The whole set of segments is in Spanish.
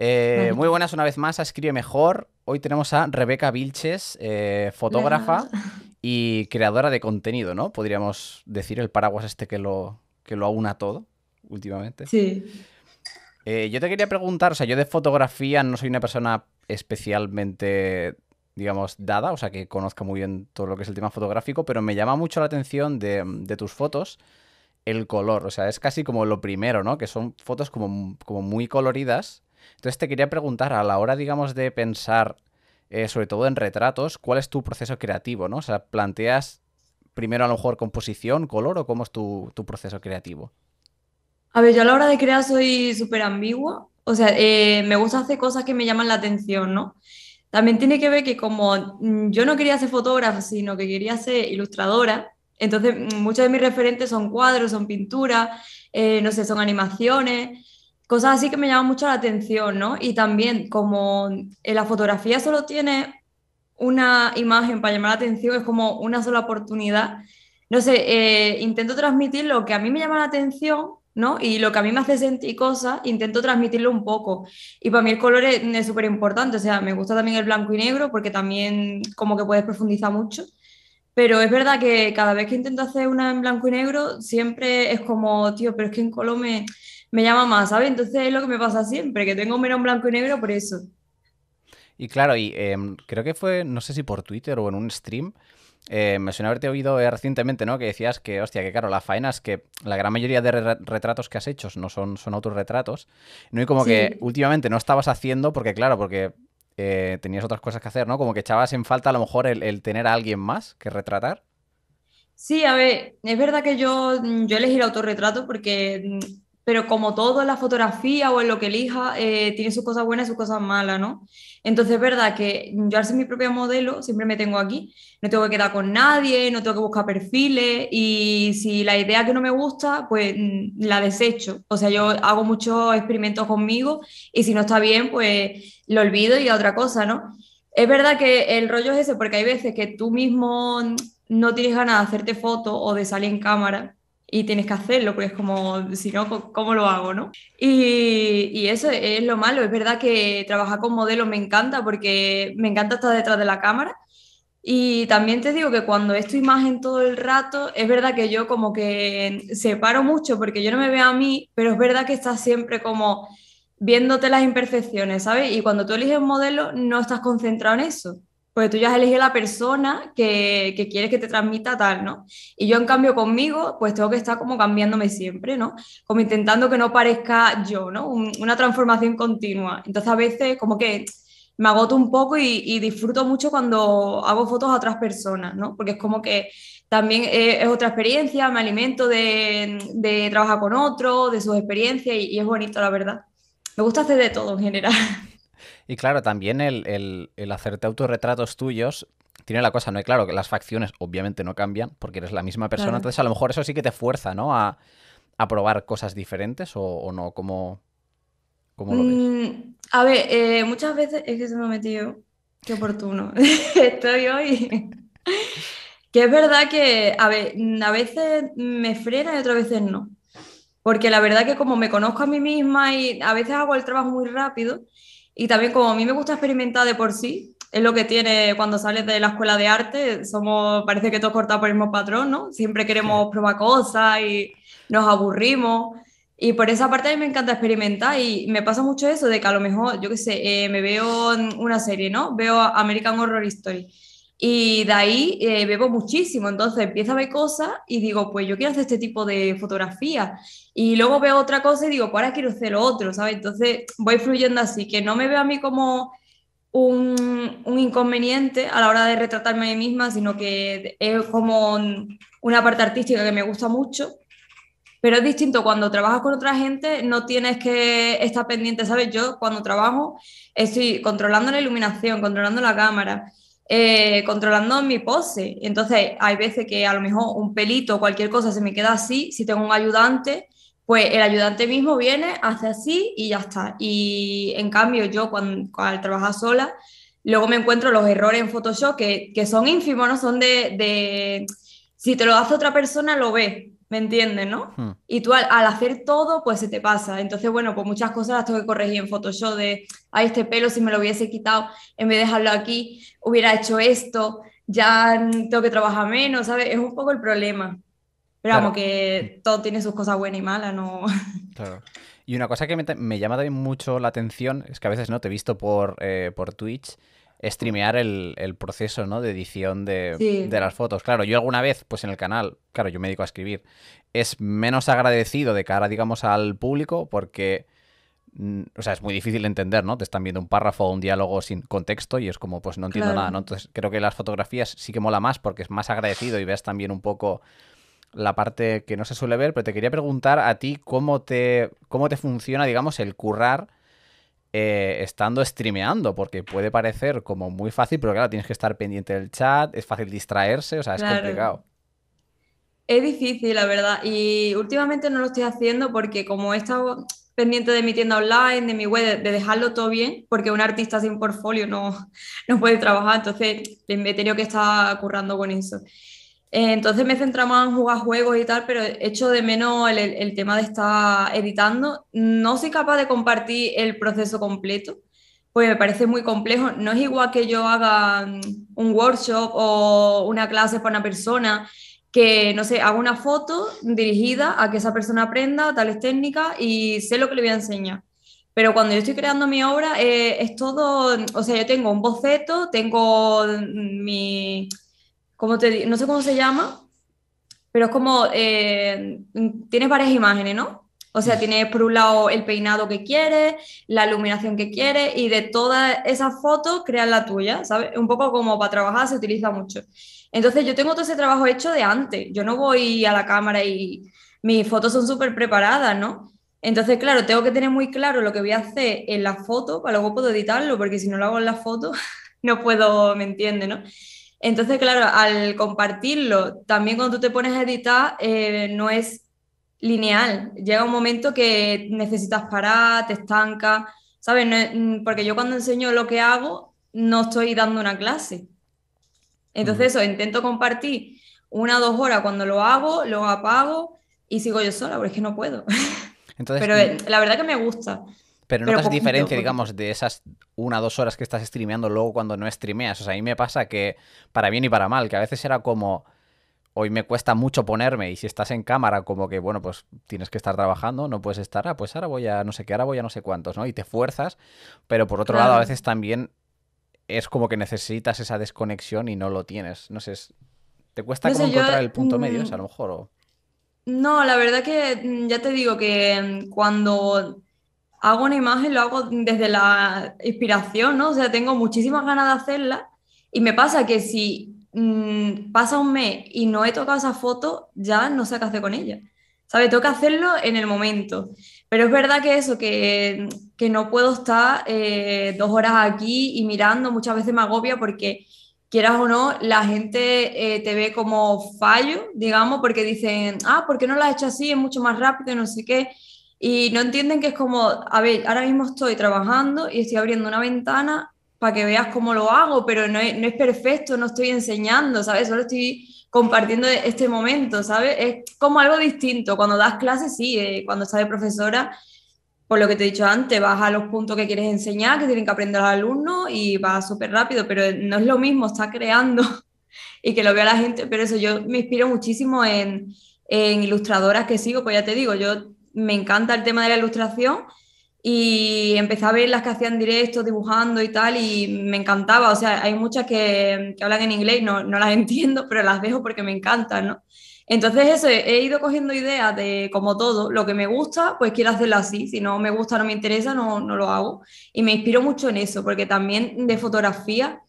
Eh, muy buenas una vez más a Escribe Mejor. Hoy tenemos a Rebeca Vilches, eh, fotógrafa y creadora de contenido, ¿no? Podríamos decir el paraguas este que lo, que lo aúna todo últimamente. Sí. Eh, yo te quería preguntar, o sea, yo de fotografía no soy una persona especialmente, digamos, dada, o sea, que conozca muy bien todo lo que es el tema fotográfico, pero me llama mucho la atención de, de tus fotos el color, o sea, es casi como lo primero, ¿no? Que son fotos como, como muy coloridas entonces te quería preguntar, a la hora, digamos, de pensar, eh, sobre todo en retratos, ¿cuál es tu proceso creativo? ¿no? O sea, ¿planteas primero a lo mejor composición, color o cómo es tu, proceso creativo? A ver, yo a la hora de crear soy súper ambigua. O sea, eh, me gusta hacer cosas que me llaman la atención, ¿no? También tiene que ver que como mm, yo no quería ser fotógrafa, sino que quería ser ilustradora, entonces mm, muchos de mis referentes son cuadros, son pinturas, eh, no sé, son animaciones cosas así que me llaman mucho la atención, ¿no? Y también como en la fotografía solo tiene una imagen para llamar la atención, es como una sola oportunidad. No sé, eh, intento transmitir lo que a mí me llama la atención, ¿no? Y lo que a mí me hace sentir cosas, intento transmitirlo un poco. Y para mí el color es súper importante, o sea, me gusta también el blanco y negro porque también como que puedes profundizar mucho. Pero es verdad que cada vez que intento hacer una en blanco y negro, siempre es como, tío, pero es que en color me me llama más, ¿sabes? Entonces es lo que me pasa siempre, que tengo menos blanco y negro por eso. Y claro, y em, creo que fue, no sé si por Twitter o en un stream, eh, me suena haberte oído eh, recientemente, ¿no? Que decías que, hostia, que claro, la faena es que la gran mayoría de retratos que has hecho no son, son autorretratos. ¿no? Y como que últimamente no estabas haciendo, porque claro, porque eh, tenías otras cosas que hacer, ¿no? Como que echabas en falta a lo mejor el, el, tener a alguien más que retratar. Sí, a ver, es verdad que yo, yo elegí el autorretrato porque pero como todo en la fotografía o en lo que elija, eh, tiene sus cosas buenas y sus cosas malas, ¿no? Entonces es verdad que yo al ser mi propio modelo siempre me tengo aquí, no tengo que quedar con nadie, no tengo que buscar perfiles y si la idea que no me gusta, pues mm, la desecho. O sea, yo hago muchos experimentos conmigo y si no está bien, pues lo olvido y a otra cosa, ¿no? Es verdad que el rollo es ese, porque hay veces que tú mismo no tienes ganas de hacerte fotos o de salir en cámara y tienes que hacerlo, porque es como, si no, ¿cómo lo hago? ¿no? Y, y, eso es lo malo, es verdad que trabajar con modelos me encanta porque me encanta estar detrás de la cámara y también te digo que cuando es tu imagen todo el rato, es verdad que yo como que separo mucho porque yo no me veo a mí, pero es verdad que estás siempre como viéndote las imperfecciones, ¿sabes? Y cuando tú eliges un modelo no estás concentrado en eso porque tú ya has elegido la persona que, que quieres que te transmita tal, ¿no? Y yo en cambio conmigo, pues tengo que estar como cambiándome siempre, ¿no? Como intentando que no parezca yo, ¿no? una transformación continua. Entonces a veces como que me agoto un poco y, disfruto mucho cuando hago fotos a otras personas, ¿no? Porque es como que también es, otra experiencia, me alimento de, de, trabajar con otros, de sus experiencias y, y es bonito, la verdad. Me gusta hacer de todo en general. Y claro, también el, hacerte autorretratos tuyos tiene la cosa, ¿no? Y claro, que las facciones obviamente no cambian porque eres la misma persona, entonces a lo mejor eso sí que te fuerza, ¿no? A, probar cosas diferentes o, no, ¿cómo, cómo lo ves? Mm, a ver, eh, muchas veces es que se me ha metido, qué oportuno, estoy hoy. que es verdad que, a ver, a veces me frena y otras veces no. Porque la verdad que como me conozco a mí misma y a veces hago el trabajo muy rápido, y también como a mí me gusta experimentar de por sí, es lo que tiene cuando sales de la escuela de arte, somos, parece que todos cortados por el mismo patrón, ¿no? Siempre queremos probar cosas y nos aburrimos. Y por esa parte a mí me encanta experimentar y me pasa mucho eso de que a lo mejor, yo qué sé, eh, me veo una serie, ¿no? Veo American Horror Story y de ahí eh, bebo muchísimo, entonces empiezo a ver cosas y digo, pues yo quiero hacer este tipo de fotografía. Y luego veo otra cosa y digo, pues ahora quiero hacer lo otro, ¿sabes? Entonces voy fluyendo así, que no me veo a mí como un, un inconveniente a la hora de retratarme a mí misma, sino que es como una parte artística que me gusta mucho. Pero es distinto cuando trabajas con otra gente, no tienes que estar pendiente, ¿sabes? Yo cuando trabajo estoy controlando la iluminación, controlando la cámara, eh, controlando mi pose. Entonces, hay veces que a lo mejor un pelito o cualquier cosa se me queda así, si tengo un ayudante, pues el ayudante mismo viene, hace así y ya está. Y en cambio, yo cuando, al trabajar sola, luego me encuentro los errores en Photoshop que, que son ínfimos, ¿no? Son de, de, Si te lo hace otra persona, lo ves, ¿me entiendes, no? Hmm. Y tú al, al hacer todo, pues se te pasa. Entonces, bueno, pues muchas cosas las tengo que corregir en Photoshop de, ay, este pelo si me lo hubiese quitado, en vez de dejarlo aquí, hubiera hecho esto, ya tengo que trabajar menos, ¿sabes? Es un poco el problema. Pero Claro. vamos, que todo tiene sus cosas buenas y malas, ¿no? Claro. Y una cosa que me, me llama también mucho la atención es que a veces no te he visto por, eh, por Twitch streamear el, el proceso ¿no? de edición de, Sí. de las fotos. Claro, yo alguna vez, pues en el canal, claro, yo me dedico a escribir, es menos agradecido de cara, digamos, al público porque, mm, o sea, es muy difícil de entender, ¿no? Te están viendo un párrafo o un diálogo sin contexto y es como, pues no entiendo Claro. nada, ¿no? Entonces creo que las fotografías sí que mola más porque es más agradecido y ves también un poco la parte que no se suele ver, pero te quería preguntar a ti cómo te, cómo te funciona, digamos, el currar eh, estando streameando, porque puede parecer como muy fácil, pero claro, tienes que estar pendiente del chat, es fácil distraerse, o sea, es Claro. complicado. Es difícil, la verdad. Y últimamente no lo estoy haciendo porque como he estado pendiente de mi tienda online, de mi web, de, de dejarlo todo bien, porque un artista sin portfolio no, no puede trabajar, entonces me he tenido que estar currando con eso. Eh, Entonces me he más en jugar juegos y tal, pero echo de menos el, tema de estar editando. No soy capaz de compartir el proceso completo, pues me parece muy complejo. No es igual que yo haga mm, un workshop o una clase para una persona que, no sé, hago una foto dirigida a que esa persona aprenda tales técnicas y sé lo que le voy a enseñar. Pero cuando yo estoy creando mi obra, eh, es todo, o sea, yo tengo un boceto, tengo mi, ¿cómo te? No sé cómo se llama, pero es como, eh, tienes varias imágenes, ¿no? O sea, tienes por un lado el peinado que quieres, la iluminación que quieres y de todas esas fotos creas la tuya, ¿sabes? Un poco como para trabajar se utiliza mucho. Entonces yo tengo todo ese trabajo hecho de antes, yo no voy a la cámara y mis fotos son súper preparadas, ¿no? Entonces, claro, tengo que tener muy claro lo que voy a hacer en la foto para luego puedo editarlo, porque si no lo hago en la foto, no puedo, ¿me entiendes, no? Entonces, claro, al compartirlo, también cuando tú te pones a editar, eh, no es lineal. Llega un momento que necesitas parar, te estancas, ¿sabes? No es- mm, porque yo cuando enseño lo que hago, no estoy dando una clase. Entonces, eso, intento compartir una o dos horas cuando lo hago, lo apago y sigo yo sola, porque es que no puedo. Entonces, Pero eh, la verdad que me gusta. Pero Pero notas poquito, diferencia, poquito. digamos, de esas una o dos horas que estás streameando luego cuando no streameas. O sea, a mí me pasa que, para bien y para mal, que a veces era como, hoy me cuesta mucho ponerme y si estás en cámara, como que, bueno, pues tienes que estar trabajando, no puedes estar, ah, pues ahora voy a no sé qué, ahora voy a no sé cuántos, ¿no? Y te fuerzas, pero por otro lado, a veces también es como que necesitas esa desconexión y no lo tienes. No sé, es- ¿te cuesta No como sé, yo, encontrar el punto medio? A mm, lo mejor, o... No, la verdad que mm, ya te digo que mm, cuando hago una imagen lo hago desde la inspiración, ¿no? O sea, tengo muchísimas ganas de hacerla y me pasa que si mm, pasa un mes y no he tocado esa foto, ya no sé qué hacer con ella. ¿Sabes? Tengo que hacerlo en el momento. Pero es verdad que eso, que, que no puedo estar eh, dos horas aquí y mirando, muchas veces me agobia porque quieras o no, la gente eh, te ve como fallo, digamos, porque dicen, ah, ¿por qué no lo has hecho así? Es mucho más rápido, no sé qué. Y no entienden que es como, a ver, ahora mismo estoy trabajando y estoy abriendo una ventana para que veas cómo lo hago, pero no es, no es perfecto, no estoy enseñando, ¿sabes? Solo estoy compartiendo este momento, ¿sabes? Es como algo distinto. Cuando das clases, sí, eh, cuando estás de profesora, por lo que te he dicho antes, vas a los puntos que quieres enseñar, que tienen que aprender los alumnos y vas súper rápido, pero no es lo mismo estar creando y que lo vea la gente, pero eso yo me inspiro muchísimo en, en ilustradoras que sigo, pues ya te digo, yo me encanta el tema de la ilustración y empecé a ver las que hacían directos, dibujando y tal, y me encantaba, o sea, hay muchas que, que hablan en inglés, no, no las entiendo, pero las dejo porque me encantan, ¿no? Entonces eso, he ido cogiendo ideas de como todo, lo que me gusta, pues quiero hacerlo así, si no me gusta, no me interesa, no, no lo hago. Y me inspiro mucho en eso, porque también de fotografía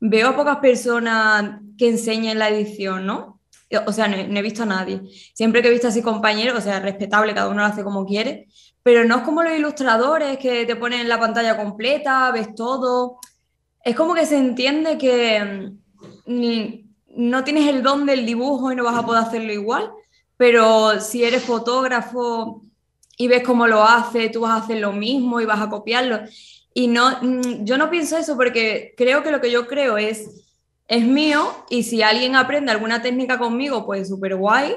veo a pocas personas que enseñen la edición, ¿no? O sea, no he visto a nadie. Siempre que he visto así compañeros, o sea, respetable, cada uno lo hace como quiere, pero no es como los ilustradores que te ponen la pantalla completa, ves todo. Es como que se entiende que mm, no tienes el don del dibujo y no vas a poder hacerlo igual, pero si eres fotógrafo y ves cómo lo hace, tú vas a hacer lo mismo y vas a copiarlo. Y no, mm, yo no pienso eso porque creo que lo que yo creo es, es mío y si alguien aprende alguna técnica conmigo, pues súper guay,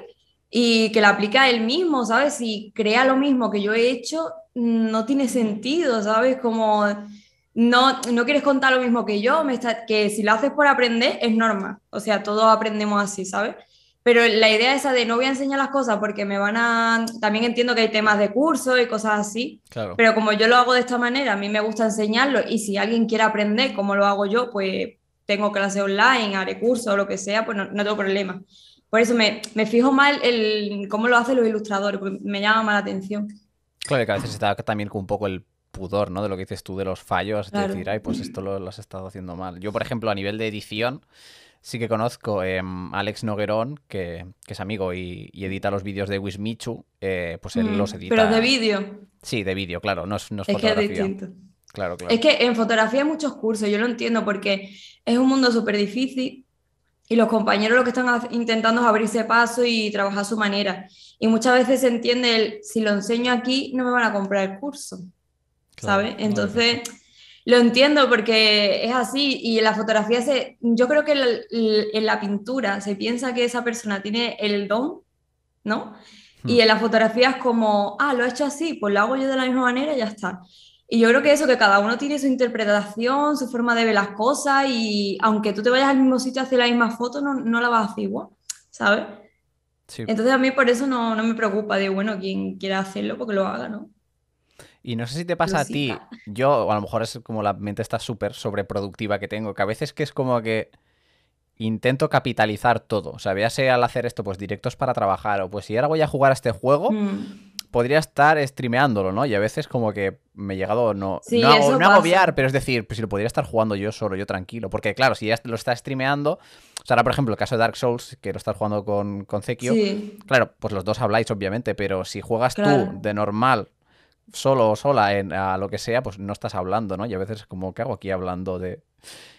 y que la aplica él mismo, ¿sabes? Si crea lo mismo que yo he hecho, no tiene sentido, ¿sabes? Como no, no quieres contar lo mismo que yo, me está, que si lo haces por aprender es normal, o sea, todos aprendemos así, ¿sabes? Pero la idea esa de no voy a enseñar las cosas porque me van a... También entiendo que hay temas de curso y cosas así, Claro. pero como yo lo hago de esta manera, a mí me gusta enseñarlo y si alguien quiere aprender como lo hago yo, pues tengo clase online, haré curso o lo que sea, pues no, no tengo problema. Por eso me, me fijo mal el, cómo lo hacen los ilustradores, porque me llama más la atención. Claro que a veces está también con un poco el pudor, ¿no? De lo que dices tú de los fallos, de Claro. decir, ay, pues esto lo, lo has estado haciendo mal. Yo, por ejemplo, a nivel de edición, sí que conozco em, a Alex Noguerón, que, que es amigo y, y edita los vídeos de Wismichu, eh, pues él Mm, los edita. Pero de vídeo, Sí, de vídeo, claro, no es, no es es que es fotografía. distinto. Claro, claro. Es que en fotografía hay muchos cursos, yo lo entiendo porque es un mundo súper difícil y los compañeros lo que están intentando es abrirse paso y trabajar a su manera. Y muchas veces se entiende el, si lo enseño aquí, no me van a comprar el curso, Claro, ¿sabes? Entonces, lo entiendo porque es así y en la fotografía se, yo creo que el- el- en la pintura se piensa que esa persona tiene el don, ¿no? Y Hmm. en la fotografía es como, ah, lo he hecho así, pues lo hago yo de la misma manera y ya está. Y yo creo que eso, que cada uno tiene su interpretación, su forma de ver las cosas y aunque tú te vayas al mismo sitio a hacer la misma foto, no, no la vas a hacer igual, ¿sabes? Sí. Entonces a mí por eso no, no me preocupa de, bueno, quien quiera hacerlo, porque lo haga, ¿no? Y no sé si te pasa a ti, yo, o a lo mejor es como la mente está súper sobreproductiva que tengo, que a veces que es como que intento capitalizar todo. O sea, véase al hacer esto, pues directos para trabajar, o pues si ahora voy a jugar a este juego, Mm. Podría estar streameándolo, ¿no? Y a veces como que me he llegado, no, Sí, no, hago- no agobiar, pero es decir, pues si lo podría estar jugando yo solo, yo tranquilo. Porque claro, si ya lo está streameando, o sea, ahora por ejemplo el caso de Dark Souls, que lo estás jugando con, con Zekio, Sí, Claro, pues los dos habláis, obviamente, pero si juegas Claro. tú de normal, solo o sola, en, a lo que sea, pues no estás hablando, ¿no? Y a veces es como, ¿qué hago aquí hablando de...?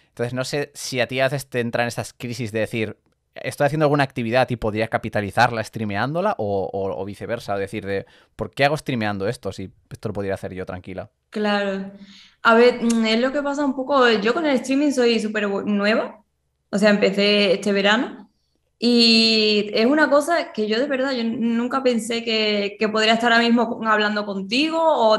Entonces, no sé si a ti a veces te entran estas crisis de decir, estoy haciendo alguna actividad y podría capitalizarla streameándola, o, viceversa, decir de, ¿por qué hago streameando esto si esto lo podría hacer yo tranquila? claro. A ver, mm, es lo que pasa un poco, yo con el streaming soy súper nueva, o sea, empecé este verano y es una cosa que yo de verdad, yo nunca pensé que, que podría estar ahora mismo hablando contigo o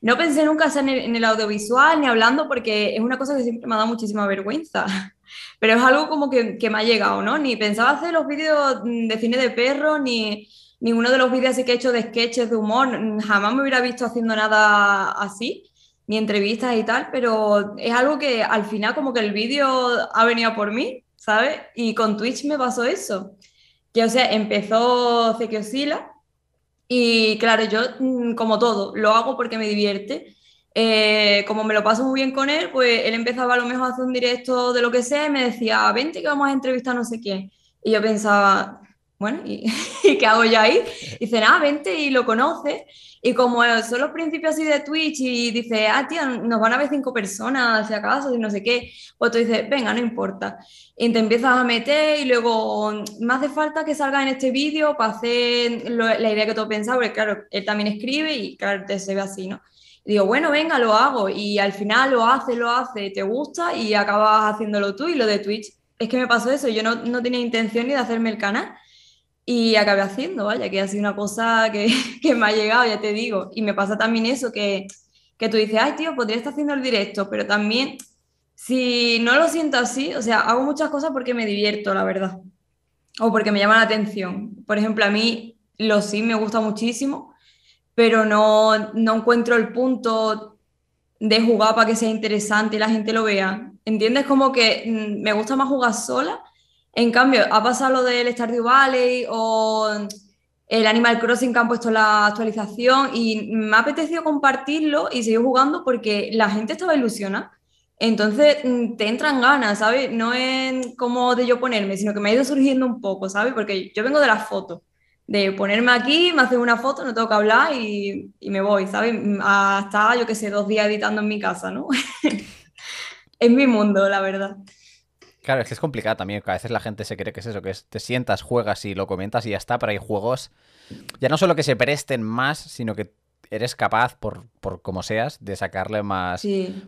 no pensé nunca en el, en el audiovisual ni hablando porque es una cosa que siempre me ha dado muchísima vergüenza, pero es algo como que, que me ha llegado, ¿no? Ni pensaba hacer los vídeos de cine de perros, ni ninguno de los vídeos así que he hecho de sketches de humor, jamás me hubiera visto haciendo nada así, ni entrevistas y tal, pero es algo que al final como que el vídeo ha venido por mí, ¿sabes? Y con Twitch me pasó eso, que o sea, empezó Zequiosila y claro, yo mm, como todo, lo hago porque me divierte. Eh, como me lo paso muy bien con él, pues él empezaba a lo mejor a hacer un directo de lo que sea y me decía, vente que vamos a entrevistar a no sé quién. Y yo pensaba, bueno, ¿y, ¿y qué hago yo ahí? Dice, nada, vente y lo conoces. Y como son los principios así de Twitch y dice, ah, tía, nos van a ver cinco personas, si acaso, y no sé qué, pues tú dices, venga, no importa. Y te empiezas a meter y luego me hace falta que salga en este vídeo para hacer lo- la idea que tú pensado, porque claro, él también escribe y claro, te se ve así, ¿no? Y digo, bueno, venga, lo hago. Y al final lo hace, lo hace, te gusta y acabas haciéndolo tú. Y lo de Twitch, es que me pasó eso, yo no, no tenía intención ni de hacerme el canal. Y acabé haciendo, vaya, que ha sido una cosa que, que me ha llegado, ya te digo. Y me pasa también eso, que, que tú dices, ay, tío, podría estar haciendo el directo, pero también, si no lo siento así, o sea, hago muchas cosas porque me divierto, la verdad. O porque me llama la atención. Por ejemplo, a mí los sí me gusta muchísimo, pero no, no encuentro el punto de jugar para que sea interesante y la gente lo vea. ¿Entiendes? Como que mm, me gusta más jugar sola. En cambio, ha pasado lo del Stardew Valley o el Animal Crossing que han puesto la actualización y me ha apetecido compartirlo y seguir jugando porque la gente estaba ilusionada. Entonces mm, te entran ganas, ¿sabes? No es como de yo ponerme, sino que me ha ido surgiendo un poco, ¿sabes? Porque yo vengo de las fotos, de ponerme aquí, me hacen una foto, no tengo que hablar y, y me voy, ¿sabes? Hasta, yo qué sé, dos días editando en mi casa, ¿no? es mi mundo, la verdad. Claro, es que es complicado también, a veces la gente se cree que es eso, que es, te sientas, juegas y lo comentas y ya está, pero hay juegos, ya no solo que se presten más, sino que eres capaz, por, por como seas, de sacarle más,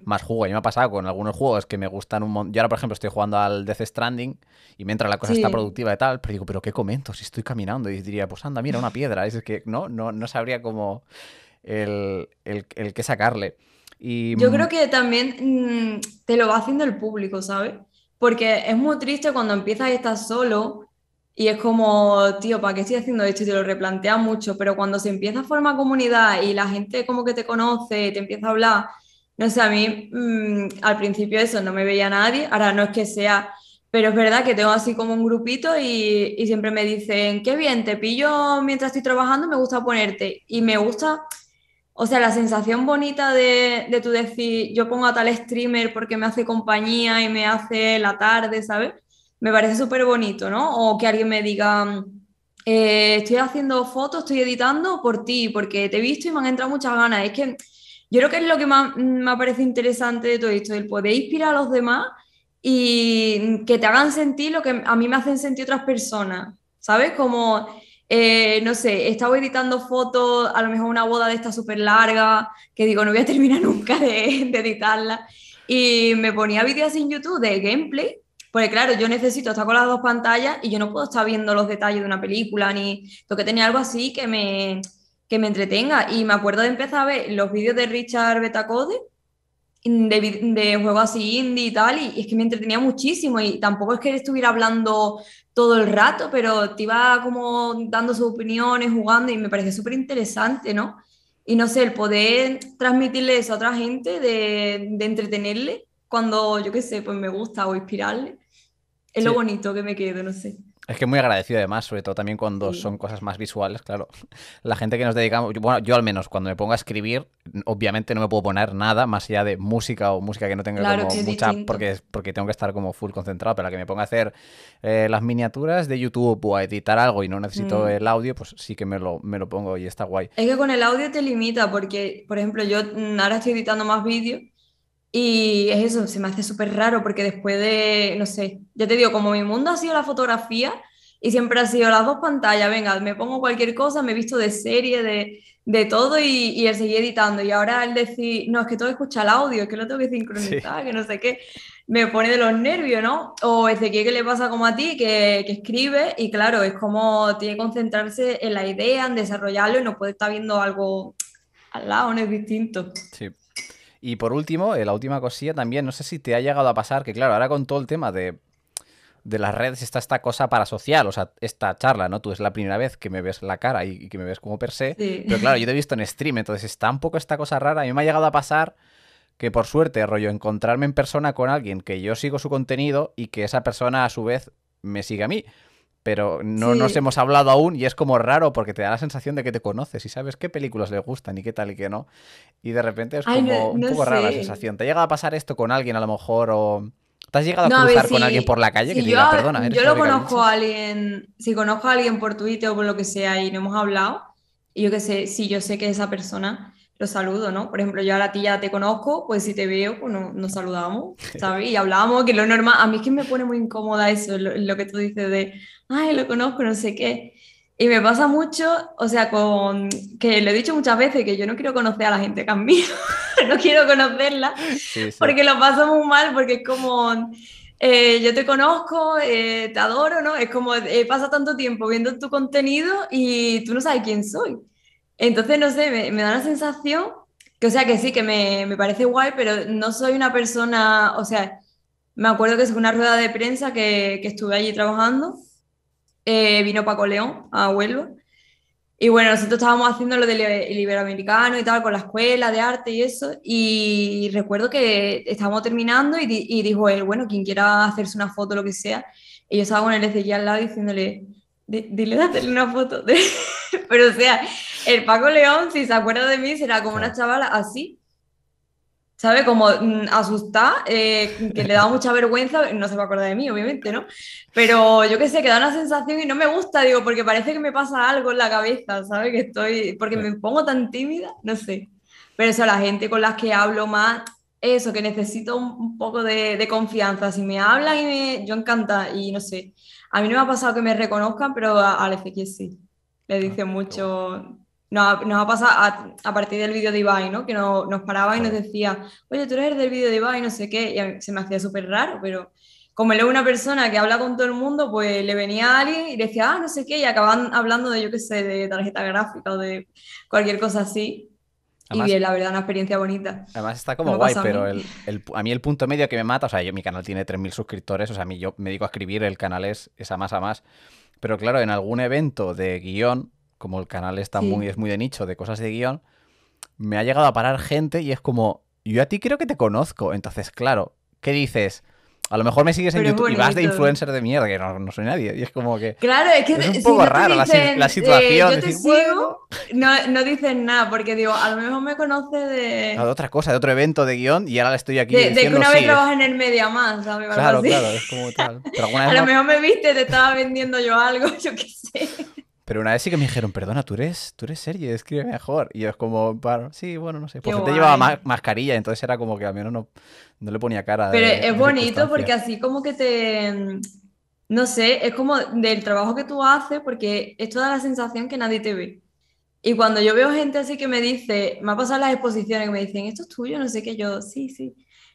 más jugo. A mí me ha pasado con algunos juegos que me gustan un montón. Yo ahora, por ejemplo, estoy jugando al Death Stranding y mientras la cosa está productiva y tal, pero digo, ¿pero qué comento? Si estoy caminando y diría, pues anda, mira, una piedra. Es que no, no, no sabría cómo el, el, el qué sacarle. Y... Yo creo que también mm, te lo va haciendo el público, ¿sabes? Porque es muy triste cuando empiezas y estás solo y es como, tío, ¿para qué estoy haciendo esto? Y te lo replanteas mucho, pero cuando se empieza a formar comunidad y la gente como que te conoce, te empieza a hablar, no sé, a mí mm, al principio eso no me veía nadie, ahora no es que sea, pero es verdad que tengo así como un grupito y siempre me dicen, qué bien, te pillo mientras estoy trabajando, me gusta ponerte. Y me gusta, o sea, la sensación bonita de, de tú decir, yo pongo a tal streamer porque me hace compañía y me hace la tarde, ¿sabes? me parece súper bonito, ¿no? O que alguien me diga, eh, estoy haciendo fotos, estoy editando por ti, porque te he visto y me han entrado muchas ganas. Es que yo creo que es lo que más me parece interesante de todo esto, el poder inspirar a los demás y que te hagan sentir lo que a mí me hacen sentir otras personas, ¿sabes? Como, eh, no sé, he estado editando fotos, a lo mejor una boda de esta súper larga, que digo, no voy a terminar nunca de, de editarla, y me ponía vídeos en YouTube de gameplay porque claro, yo necesito estar con las dos pantallas y yo no puedo estar viendo los detalles de una película, ni tengo que tener algo así que me, que me entretenga. Y me acuerdo de empezar a ver los vídeos de Richard Betacode, de, de juegos así indie y tal, y, es que me entretenía muchísimo. Y tampoco es que estuviera hablando todo el rato, pero te iba como dando sus opiniones, jugando, y me parece súper interesante, ¿no? Y no sé, el poder transmitirle eso a otra gente, de, de entretenerle, cuando yo qué sé, pues me gusta o inspirarle es lo bonito que me quedo, no sé. Es que muy agradecido además, sobre todo también cuando son cosas más visuales, claro. La gente que nos dedicamos, bueno, yo al menos cuando me pongo a escribir, obviamente no me puedo poner nada más allá de música o música que no tenga como mucha, porque, porque tengo que estar como full concentrado, pero la que me ponga a hacer eh, las miniaturas de YouTube o a editar algo y no necesito mm. el audio, pues sí que me lo, me lo pongo y está guay. Es que con el audio te limita, porque, por ejemplo, yo ahora estoy editando más vídeos y es eso, se me hace súper raro porque después de, no sé, ya te digo, como mi mundo ha sido la fotografía y siempre ha sido las dos pantallas, venga, me pongo cualquier cosa, me he visto de serie, de, de todo y, y el seguir editando. Y ahora el decir, no, es que todo escucha el audio, es que lo tengo que sincronizar, que no sé qué, me pone de los nervios, ¿no? O Ezequiel que le pasa como a ti, que, que escribe y claro, es como tiene que concentrarse en la idea, en desarrollarlo y no puede estar viendo algo al lado, no es distinto. Sí. Y por último, eh, la última cosilla también, no sé si te ha llegado a pasar, que claro, ahora con todo el tema de, las redes está esta cosa parasocial, o sea, esta charla, ¿no? Tú es la primera vez que me ves la cara y, que me ves como per se, pero claro, yo te he visto en stream, entonces está un poco esta cosa rara. A mí me ha llegado a pasar que por suerte, rollo, encontrarme en persona con alguien que yo sigo su contenido y que esa persona a su vez me sigue a mí pero no nos hemos hablado aún y es como raro porque te da la sensación de que te conoces y sabes qué películas le gustan y qué tal y qué no. Y de repente es como un poco rara la sensación. ¿Te ha llegado a pasar esto con alguien a lo mejor o te has llegado a cruzar con alguien por la calle que te diga, perdona? yo lo conozco a alguien, si conozco a alguien por Twitter o por lo que sea y no hemos hablado, y yo qué sé, si yo sé que esa persona lo saludo, ¿no? Por ejemplo, yo a ti ya te conozco, pues si te veo, pues nos, saludamos, ¿sabes? Y hablamos, que lo normal, a mí es que me pone muy incómoda eso, lo que tú dices de ay, lo conozco, no sé qué. Y me pasa mucho, o sea, con que le he dicho muchas veces que yo no quiero conocer a la gente que admiro, no quiero conocerla, porque lo paso muy mal, porque es como, eh, yo te conozco, eh, te adoro, ¿no? Es como, eh, pasa tanto tiempo viendo tu contenido y tú no sabes quién soy. Entonces, no sé, me, da la sensación que, o sea, que sí, que me, me, parece guay, pero no soy una persona, o sea, me acuerdo que es una rueda de prensa que, que estuve allí trabajando eh, vino Paco León a Huelva. Y bueno, nosotros estábamos haciendo lo del Iberoamericano y tal, con la escuela de arte y eso. Y recuerdo que estábamos terminando y, y dijo él, bueno, quien quiera hacerse una foto, lo que sea. Y yo estaba con él desde al lado diciéndole, dile de hacerle una foto. Pero o sea, el Paco León, si se acuerda de mí, será como una chavala así. ¿sabe? Como mm, asustar, eh, que le da mucha vergüenza, no se va a acordar de mí, obviamente, ¿no? Pero yo qué sé, que da una sensación y no me gusta, digo, porque parece que me pasa algo en la cabeza, ¿sabe? Que estoy, porque me pongo tan tímida, no sé. Pero eso, la gente con las que hablo más, eso, que necesito un, poco de, confianza. Si me hablan y me, yo encanta, y no sé. A mí no me ha pasado que me reconozcan, pero a, Alex sí. Le dice ah, mucho, nos, nos ha pasado a, a, partir del vídeo de Ibai, ¿no? Que no, nos paraba y nos decía, oye, tú eres del vídeo de Ibai, no sé qué, y a mí se me hacía súper raro, pero como él es una persona que habla con todo el mundo, pues le venía a alguien y decía, ah, no sé qué, y acaban hablando de, yo qué sé, de tarjeta gráfica o de cualquier cosa así. Y bien, la verdad, una experiencia bonita. Además está como guay, pero el, a mí el punto medio que me mata, o sea, yo, mi canal tiene 3.000 suscriptores, o sea, a mí yo me dedico a escribir, el canal es, esa más a más. Pero claro, en algún evento de guion, como el canal está muy, es muy de nicho, de cosas de guion, me ha llegado a parar gente y es como, yo a ti creo que te conozco. Entonces, claro, ¿qué dices? A lo mejor me sigues en YouTube y vas de influencer de mierda, que no, soy nadie. Y es como que. Claro, es que. Es un poco raro la, situación. yo te sigo, no, no dices nada, porque digo, a lo mejor me conoce de. de otra cosa, de otro evento de guion, y ahora le estoy aquí. De, de que una vez trabajas en el Media Más, ¿sabes? Claro, claro, es como tal. a lo mejor me viste, te estaba vendiendo yo algo, yo qué sé. Pero una vez sí que me dijeron, perdona, tú eres, tú eres Sergi, escribe mejor. Y yo es como, sí, bueno, no sé. Porque te llevaba mascarilla, entonces era como que al menos no, no le ponía cara. Pero es bonito porque así como que te, no sé, es como del trabajo que tú haces, porque esto da la sensación que nadie te ve. Y cuando yo veo gente así que me dice, me ha pasado las exposiciones que me dicen, esto es tuyo, no sé qué, yo, sí, sí.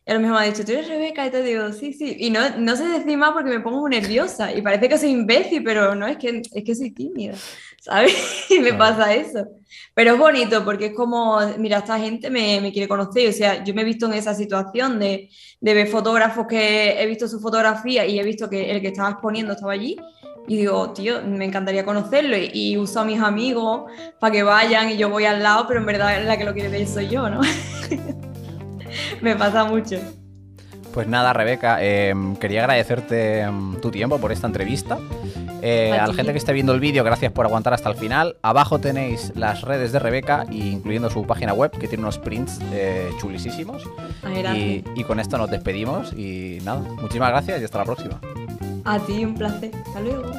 Y lo mismo me ha dicho, tú eres Rebeca, y te digo, sí, sí. Y no, no sé decir más porque me pongo nerviosa. Y parece que soy imbécil, pero no, es que, es que soy tímida, ¿sabes? Y me pasa eso. Pero es bonito porque es como, mira, esta gente me, me, quiere conocer. O sea, yo me he visto en esa situación de, de ver fotógrafos que he visto su fotografía y he visto que el que estaba exponiendo estaba allí. Y digo, tío, me encantaría conocerlo. Y, y uso a mis amigos para que vayan y yo voy al lado, pero en verdad la que lo quiere ver soy yo, ¿no? Me pasa mucho. Pues nada, Rebeca, em, quería agradecerte em, tu tiempo por esta entrevista. Eh, a la gente que esté viendo el vídeo, gracias por aguantar hasta el final. Abajo tenéis las redes de Rebeca, incluyendo su página web, que tiene unos prints eh, chulisísimos. y, y, con esto nos despedimos. Y nada, muchísimas gracias y hasta la próxima. A ti, un placer. Hasta luego.